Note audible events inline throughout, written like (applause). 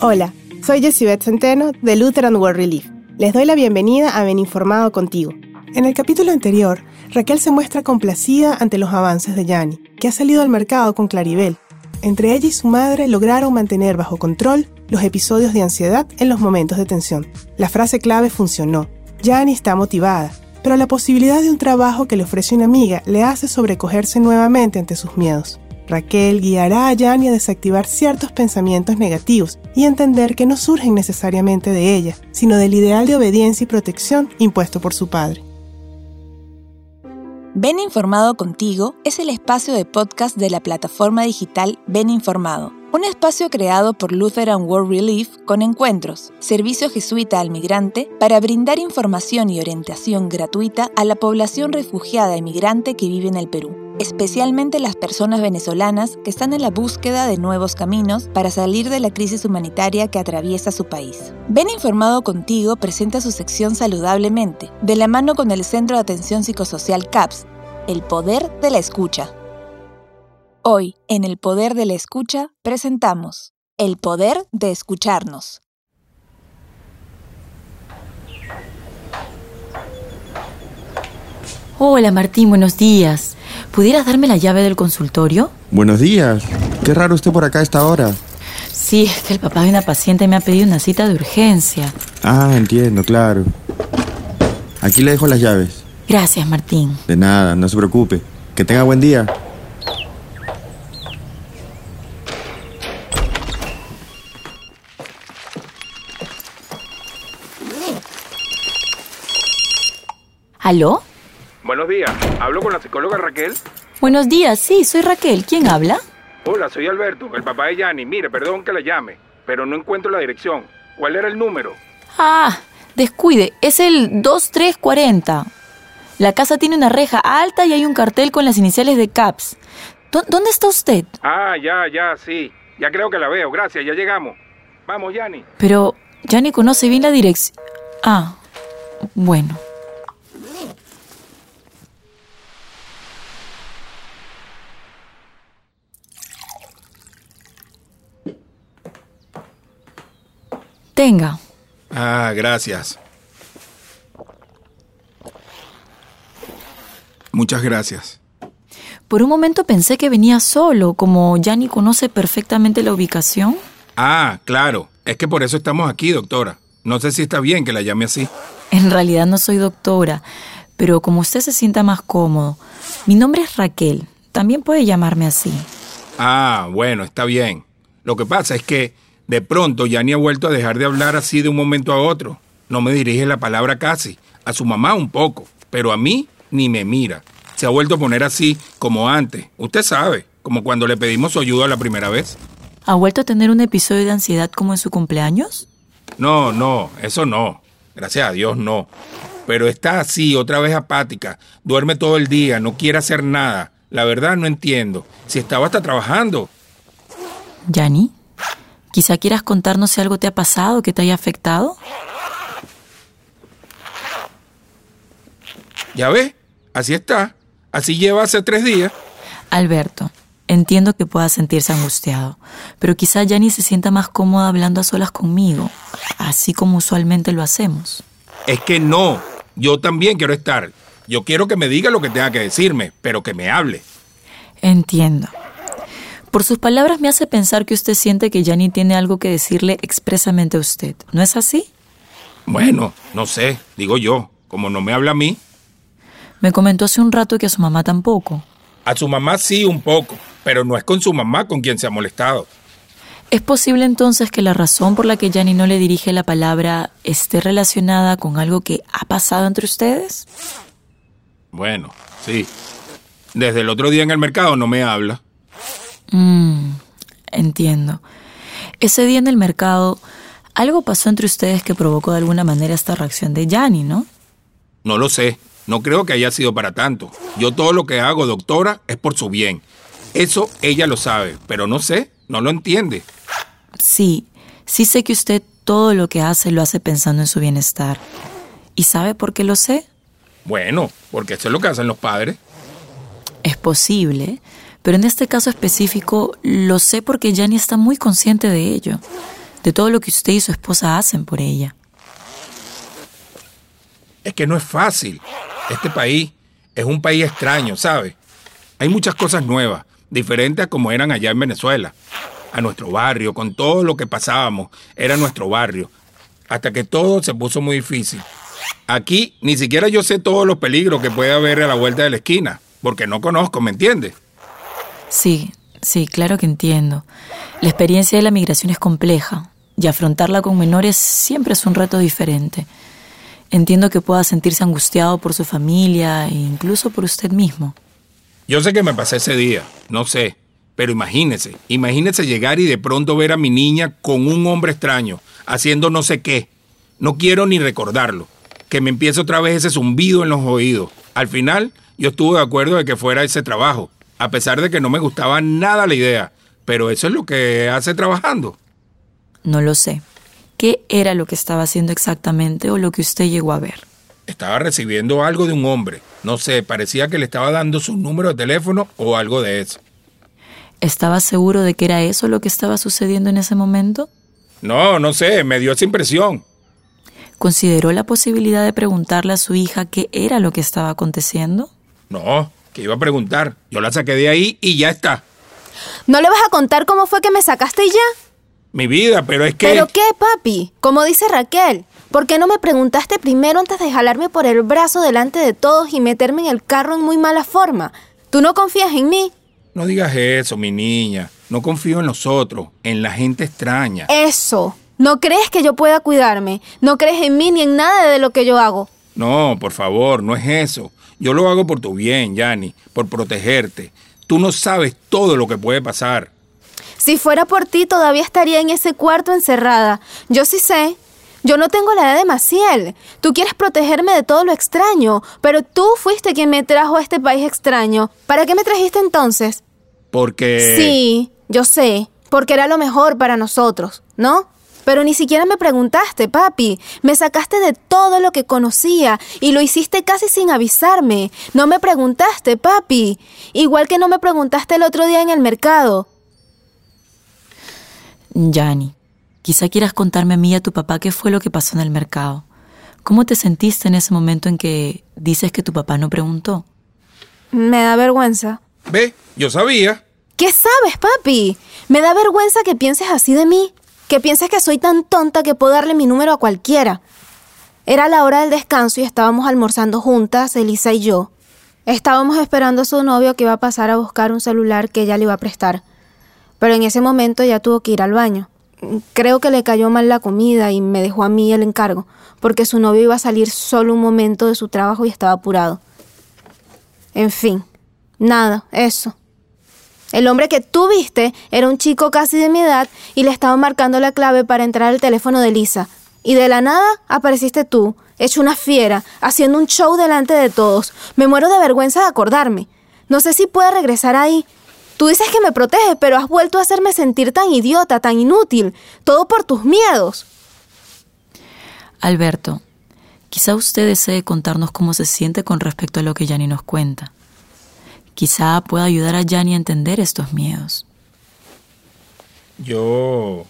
Hola, soy Jessibeth Centeno de Lutheran World Relief. Les doy la bienvenida a Ben Informado contigo. En el capítulo anterior, Raquel se muestra complacida ante los avances de Yanni, que ha salido al mercado con Claribel. Entre ella y su madre lograron mantener bajo control los episodios de ansiedad en los momentos de tensión. La frase clave funcionó. Yanni está motivada, pero la posibilidad de un trabajo que le ofrece una amiga le hace sobrecogerse nuevamente ante sus miedos. Raquel guiará a Yanni a desactivar ciertos pensamientos negativos y entender que no surgen necesariamente de ella, sino del ideal de obediencia y protección impuesto por su padre. Ven Informado contigo es el espacio de podcast de la plataforma digital Ven Informado un espacio creado por Lutheran World Relief con encuentros, servicio jesuita al migrante, para brindar información y orientación gratuita a la población refugiada y migrante que vive en el Perú, especialmente las personas venezolanas que están en la búsqueda de nuevos caminos para salir de la crisis humanitaria que atraviesa su país. Ven Informado Contigo presenta su sección Saludablemente, de la mano con el Centro de Atención Psicosocial CAPS, el poder de la escucha. Hoy, en El Poder de la Escucha, presentamos El Poder de Escucharnos. Hola Martín, buenos días. ¿Pudieras darme la llave del consultorio? Buenos días. Qué raro usted por acá a esta hora. Sí, es que el papá de una paciente me ha pedido una cita de urgencia. Ah, entiendo, claro. Aquí le dejo las llaves. Gracias, Martín. De nada, no se preocupe. Que tenga buen día. ¿Aló? Buenos días. ¿Hablo con la psicóloga Raquel? Buenos días, sí, soy Raquel. ¿Quién habla? Hola, soy Alberto, el papá de Yanni. Mire, perdón que la llame, pero no encuentro la dirección. ¿Cuál era el número? Ah, descuide, es el 2340. La casa tiene una reja alta y hay un cartel con las iniciales de CAPS. ¿Dónde está usted? Ah, ya, ya, sí. Ya creo que la veo. Gracias, ya llegamos. Vamos, Yanni. Pero Yanni conoce bien la dirección. Ah, bueno. Tenga. Ah, gracias. Muchas gracias. Por un momento pensé que venía solo, como Yanni conoce perfectamente la ubicación. Ah, claro. Es que por eso estamos aquí, doctora. No sé si está bien que la llame así. En realidad no soy doctora, pero como usted se sienta más cómodo. Mi nombre es Raquel. También puede llamarme así. Ah, bueno, está bien. Lo que pasa es que de pronto Yanni ha vuelto a dejar de hablar así de un momento a otro. No me dirige la palabra casi. A su mamá un poco, pero a mí ni me mira. Se ha vuelto a poner así como antes. Usted sabe, como cuando le pedimos su ayuda la primera vez. ¿Ha vuelto a tener un episodio de ansiedad como en su cumpleaños? No, no, eso no. Gracias a Dios no. Pero está así, otra vez apática. Duerme todo el día, no quiere hacer nada. La verdad no entiendo. Si estaba hasta trabajando. ¿Yanni? Quizá quieras contarnos si algo te ha pasado que te haya afectado. Ya ves, así está. Así lleva hace tres días. Alberto, entiendo que puedas sentirse angustiado, pero quizá Yanni se sienta más cómoda hablando a solas conmigo, así como usualmente lo hacemos. Es que no, yo también quiero estar. Yo quiero que me diga lo que tenga que decirme, pero que me hable. Entiendo. Por sus palabras me hace pensar que usted siente que Yanni tiene algo que decirle expresamente a usted. ¿No es así? Bueno, no sé, digo yo. Como no me habla a mí. Me comentó hace un rato que a su mamá tampoco. A su mamá sí un poco, pero no es con su mamá con quien se ha molestado. ¿Es posible entonces que la razón por la que Yanni no le dirige la palabra esté relacionada con algo que ha pasado entre ustedes? Bueno, sí. Desde el otro día en el mercado no me habla. Mm, entiendo. Ese día en el mercado, algo pasó entre ustedes que provocó de alguna manera esta reacción de Yanni, ¿no? No lo sé. No creo que haya sido para tanto. Yo todo lo que hago, doctora, es por su bien. Eso ella lo sabe, pero no sé, no lo entiende. Sí, sí sé que usted todo lo que hace lo hace pensando en su bienestar. ¿Y sabe por qué lo sé? Bueno, porque eso es lo que hacen los padres. Es posible, pero en este caso específico lo sé porque Yanni está muy consciente de ello. de todo lo que usted y su esposa hacen por ella. Es que no es fácil. Este país es un país extraño, ¿sabe? Hay muchas cosas nuevas, diferentes a como eran allá en Venezuela. A nuestro barrio, con todo lo que pasábamos, era nuestro barrio. Hasta que todo se puso muy difícil. Aquí ni siquiera yo sé todos los peligros que puede haber a la vuelta de la esquina, porque no conozco, ¿me entiendes? Sí, sí, claro que entiendo. La experiencia de la migración es compleja y afrontarla con menores siempre es un reto diferente. Entiendo que pueda sentirse angustiado por su familia e incluso por usted mismo. Yo sé que me pasé ese día, no sé, pero imagínese, imagínese llegar y de pronto ver a mi niña con un hombre extraño, haciendo no sé qué. No quiero ni recordarlo. Que me empiece otra vez ese zumbido en los oídos. Al final, yo estuve de acuerdo de que fuera ese trabajo, a pesar de que no me gustaba nada la idea. Pero eso es lo que hace trabajando. No lo sé. ¿Qué era lo que estaba haciendo exactamente o lo que usted llegó a ver? Estaba recibiendo algo de un hombre. No sé, parecía que le estaba dando su número de teléfono o algo de eso. ¿Estaba seguro de que era eso lo que estaba sucediendo en ese momento? No, no sé, me dio esa impresión. ¿Consideró la posibilidad de preguntarle a su hija qué era lo que estaba aconteciendo? No, que iba a preguntar. Yo la saqué de ahí y ya está. ¿No le vas a contar cómo fue que me sacaste ya? Mi vida, pero es que... ¿Pero qué, papi? Como dice Raquel, ¿por qué no me preguntaste primero antes de jalarme por el brazo delante de todos y meterme en el carro en muy mala forma? ¿Tú no confías en mí? No digas eso, mi niña. No confío en nosotros, en la gente extraña. Eso. ¿No crees que yo pueda cuidarme? ¿No crees en mí ni en nada de lo que yo hago? No, por favor, no es eso. Yo lo hago por tu bien, Yanni, por protegerte. Tú no sabes todo lo que puede pasar. Si fuera por ti, todavía estaría en ese cuarto encerrada. Yo sí sé. Yo no tengo la edad de Maciel. Tú quieres protegerme de todo lo extraño, pero tú fuiste quien me trajo a este país extraño. ¿Para qué me trajiste entonces? Porque... Sí, yo sé, porque era lo mejor para nosotros, ¿no? Pero ni siquiera me preguntaste, papi. Me sacaste de todo lo que conocía y lo hiciste casi sin avisarme. No me preguntaste, papi. Igual que no me preguntaste el otro día en el mercado. Yani, quizá quieras contarme a mí y a tu papá qué fue lo que pasó en el mercado. ¿Cómo te sentiste en ese momento en que dices que tu papá no preguntó? Me da vergüenza. Ve, yo sabía. ¿Qué sabes, papi? Me da vergüenza que pienses así de mí, que pienses que soy tan tonta que puedo darle mi número a cualquiera. Era la hora del descanso y estábamos almorzando juntas, Elisa y yo. Estábamos esperando a su novio que iba a pasar a buscar un celular que ella le iba a prestar pero en ese momento ya tuvo que ir al baño. Creo que le cayó mal la comida y me dejó a mí el encargo, porque su novio iba a salir solo un momento de su trabajo y estaba apurado. En fin, nada, eso. El hombre que tú viste era un chico casi de mi edad y le estaba marcando la clave para entrar al teléfono de Lisa. Y de la nada apareciste tú, hecho una fiera, haciendo un show delante de todos. Me muero de vergüenza de acordarme. No sé si pueda regresar ahí, Tú dices que me proteges, pero has vuelto a hacerme sentir tan idiota, tan inútil, todo por tus miedos. Alberto, quizá usted desee contarnos cómo se siente con respecto a lo que Yanni nos cuenta. Quizá pueda ayudar a Yanni a entender estos miedos. Yo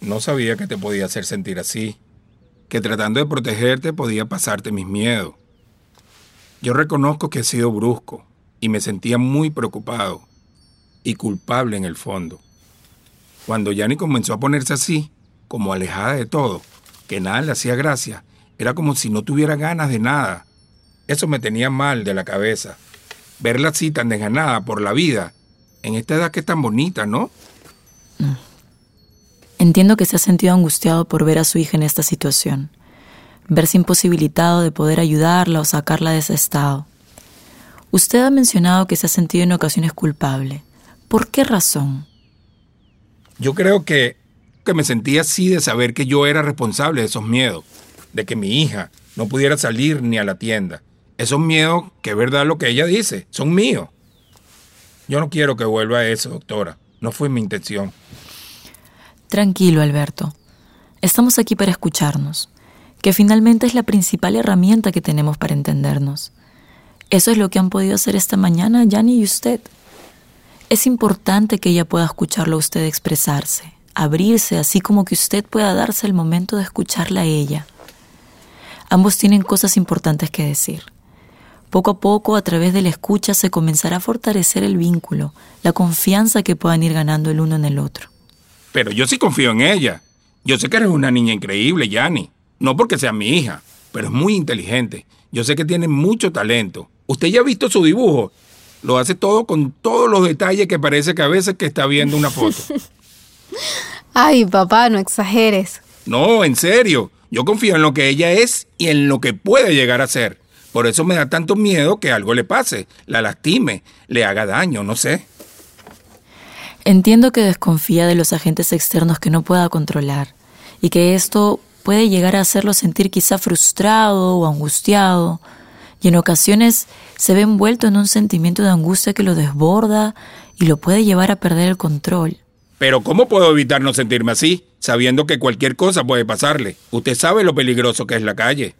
no sabía que te podía hacer sentir así, que tratando de protegerte podía pasarte mis miedos. Yo reconozco que he sido brusco, y me sentía muy preocupado y culpable en el fondo. Cuando Yanni comenzó a ponerse así, como alejada de todo, que nada le hacía gracia, era como si no tuviera ganas de nada. Eso me tenía mal de la cabeza. Verla así tan desganada por la vida, en esta edad que es tan bonita, ¿no? Entiendo que se ha sentido angustiado por ver a su hija en esta situación, verse imposibilitado de poder ayudarla o sacarla de ese estado. Usted ha mencionado que se ha sentido en ocasiones culpable. ¿Por qué razón? Yo creo que, que me sentía así de saber que yo era responsable de esos miedos, de que mi hija no pudiera salir ni a la tienda. Esos miedos, que es verdad lo que ella dice, son míos. Yo no quiero que vuelva a eso, doctora. No fue mi intención. Tranquilo, Alberto. Estamos aquí para escucharnos, que finalmente es la principal herramienta que tenemos para entendernos. Eso es lo que han podido hacer esta mañana Yanni y usted. Es importante que ella pueda escucharlo a usted expresarse, abrirse, así como que usted pueda darse el momento de escucharla a ella. Ambos tienen cosas importantes que decir. Poco a poco, a través de la escucha, se comenzará a fortalecer el vínculo, la confianza que puedan ir ganando el uno en el otro. Pero yo sí confío en ella. Yo sé que eres una niña increíble, Yanni. No porque sea mi hija, pero es muy inteligente. Yo sé que tiene mucho talento. Usted ya ha visto su dibujo. Lo hace todo con todos los detalles que parece que a veces que está viendo una foto. (laughs) Ay, papá, no exageres. No, en serio. Yo confío en lo que ella es y en lo que puede llegar a ser. Por eso me da tanto miedo que algo le pase, la lastime, le haga daño, no sé. Entiendo que desconfía de los agentes externos que no pueda controlar y que esto puede llegar a hacerlo sentir quizá frustrado o angustiado y en ocasiones se ve envuelto en un sentimiento de angustia que lo desborda y lo puede llevar a perder el control. Pero ¿cómo puedo evitar no sentirme así, sabiendo que cualquier cosa puede pasarle? Usted sabe lo peligroso que es la calle.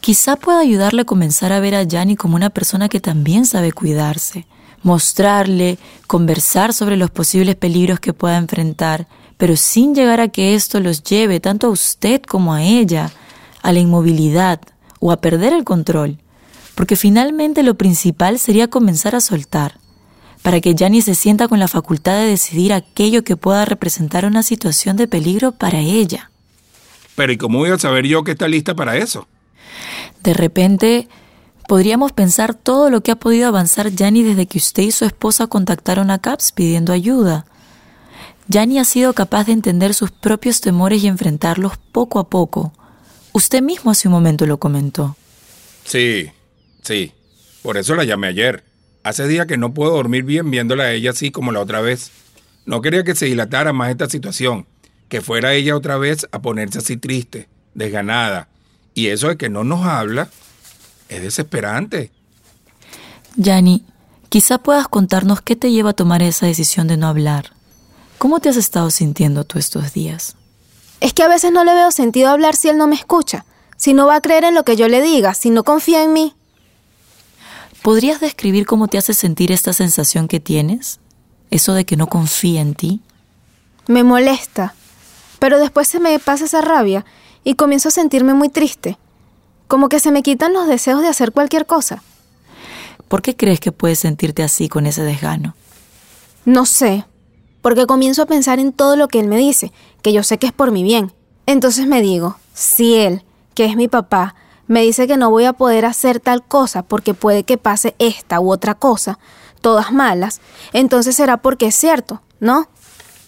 Quizá pueda ayudarle a comenzar a ver a Yanni como una persona que también sabe cuidarse mostrarle, conversar sobre los posibles peligros que pueda enfrentar, pero sin llegar a que esto los lleve tanto a usted como a ella a la inmovilidad o a perder el control, porque finalmente lo principal sería comenzar a soltar, para que Jani se sienta con la facultad de decidir aquello que pueda representar una situación de peligro para ella. Pero ¿y cómo voy a saber yo que está lista para eso? De repente, Podríamos pensar todo lo que ha podido avanzar Yanni desde que usted y su esposa contactaron a CAPS pidiendo ayuda. Yanni ha sido capaz de entender sus propios temores y enfrentarlos poco a poco. Usted mismo hace un momento lo comentó. Sí, sí. Por eso la llamé ayer. Hace días que no puedo dormir bien viéndola a ella así como la otra vez. No quería que se dilatara más esta situación, que fuera ella otra vez a ponerse así triste, desganada. Y eso de que no nos habla, es desesperante. Yanni, quizá puedas contarnos qué te lleva a tomar esa decisión de no hablar. ¿Cómo te has estado sintiendo tú estos días? Es que a veces no le veo sentido hablar si él no me escucha, si no va a creer en lo que yo le diga, si no confía en mí. ¿Podrías describir cómo te hace sentir esta sensación que tienes? Eso de que no confía en ti. Me molesta, pero después se me pasa esa rabia y comienzo a sentirme muy triste. Como que se me quitan los deseos de hacer cualquier cosa. ¿Por qué crees que puedes sentirte así con ese desgano? No sé, porque comienzo a pensar en todo lo que él me dice, que yo sé que es por mi bien. Entonces me digo, si él, que es mi papá, me dice que no voy a poder hacer tal cosa porque puede que pase esta u otra cosa, todas malas, entonces será porque es cierto, ¿no?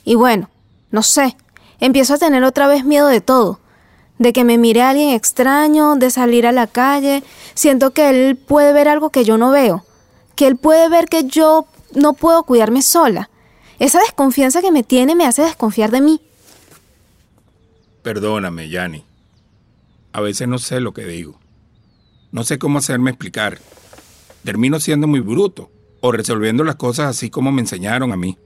Y bueno, no sé, empiezo a tener otra vez miedo de todo de que me mire a alguien extraño, de salir a la calle. Siento que él puede ver algo que yo no veo, que él puede ver que yo no puedo cuidarme sola. Esa desconfianza que me tiene me hace desconfiar de mí. Perdóname, Yanni. A veces no sé lo que digo. No sé cómo hacerme explicar. Termino siendo muy bruto o resolviendo las cosas así como me enseñaron a mí.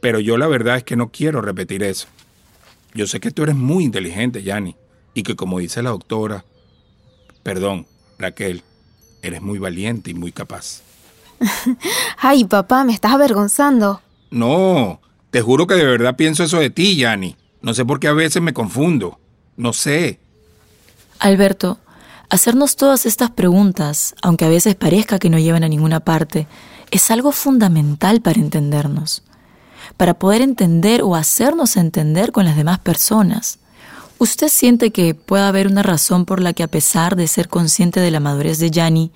Pero yo la verdad es que no quiero repetir eso. Yo sé que tú eres muy inteligente, Yanni, y que como dice la doctora, perdón, Raquel, eres muy valiente y muy capaz. (laughs) Ay, papá, me estás avergonzando. No, te juro que de verdad pienso eso de ti, Yanni. No sé por qué a veces me confundo. No sé. Alberto, hacernos todas estas preguntas, aunque a veces parezca que no llevan a ninguna parte, es algo fundamental para entendernos para poder entender o hacernos entender con las demás personas. ¿Usted siente que puede haber una razón por la que a pesar de ser consciente de la madurez de Yanni,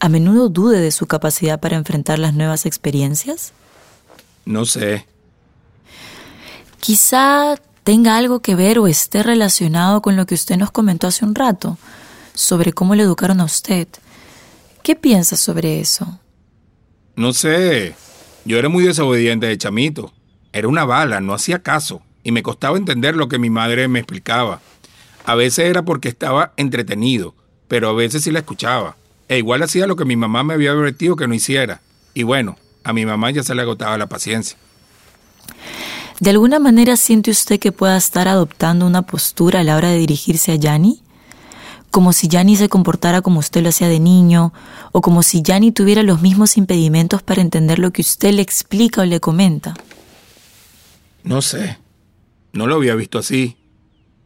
a menudo dude de su capacidad para enfrentar las nuevas experiencias? No sé. Quizá tenga algo que ver o esté relacionado con lo que usted nos comentó hace un rato, sobre cómo le educaron a usted. ¿Qué piensa sobre eso? No sé. Yo era muy desobediente de chamito. Era una bala, no hacía caso, y me costaba entender lo que mi madre me explicaba. A veces era porque estaba entretenido, pero a veces sí la escuchaba. E igual hacía lo que mi mamá me había advertido que no hiciera. Y bueno, a mi mamá ya se le agotaba la paciencia. ¿De alguna manera siente usted que pueda estar adoptando una postura a la hora de dirigirse a Yanni? como si Yanni se comportara como usted lo hacía de niño, o como si Yanni tuviera los mismos impedimentos para entender lo que usted le explica o le comenta. No sé. No lo había visto así.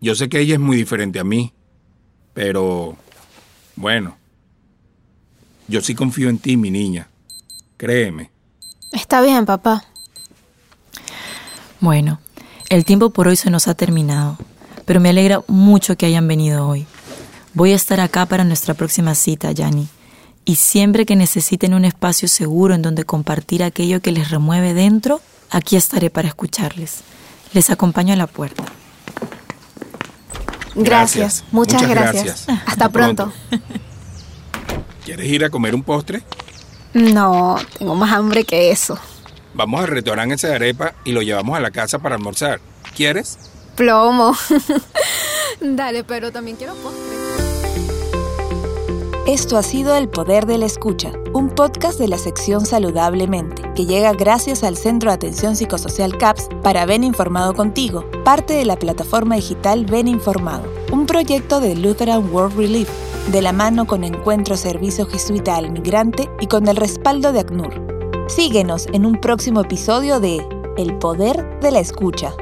Yo sé que ella es muy diferente a mí. Pero... Bueno. Yo sí confío en ti, mi niña. Créeme. Está bien, papá. Bueno, el tiempo por hoy se nos ha terminado, pero me alegra mucho que hayan venido hoy. Voy a estar acá para nuestra próxima cita, Yanni. Y siempre que necesiten un espacio seguro en donde compartir aquello que les remueve dentro, aquí estaré para escucharles. Les acompaño a la puerta. Gracias, muchas, gracias. Hasta, pronto. ¿Quieres ir a comer un postre? No, tengo más hambre que eso. Vamos al restaurante ese de arepa y lo llevamos a la casa para almorzar. ¿Quieres? Plomo. (laughs) Dale, pero también quiero postre. Esto ha sido El Poder de la Escucha, un podcast de la sección Saludablemente, que llega gracias al Centro de Atención Psicosocial CAPS para Ven Informado Contigo, parte de la plataforma digital Ven Informado, un proyecto de Lutheran World Relief, de la mano con Encuentro Servicio Jesuita al Migrante y con el respaldo de ACNUR. Síguenos en un próximo episodio de El Poder de la Escucha.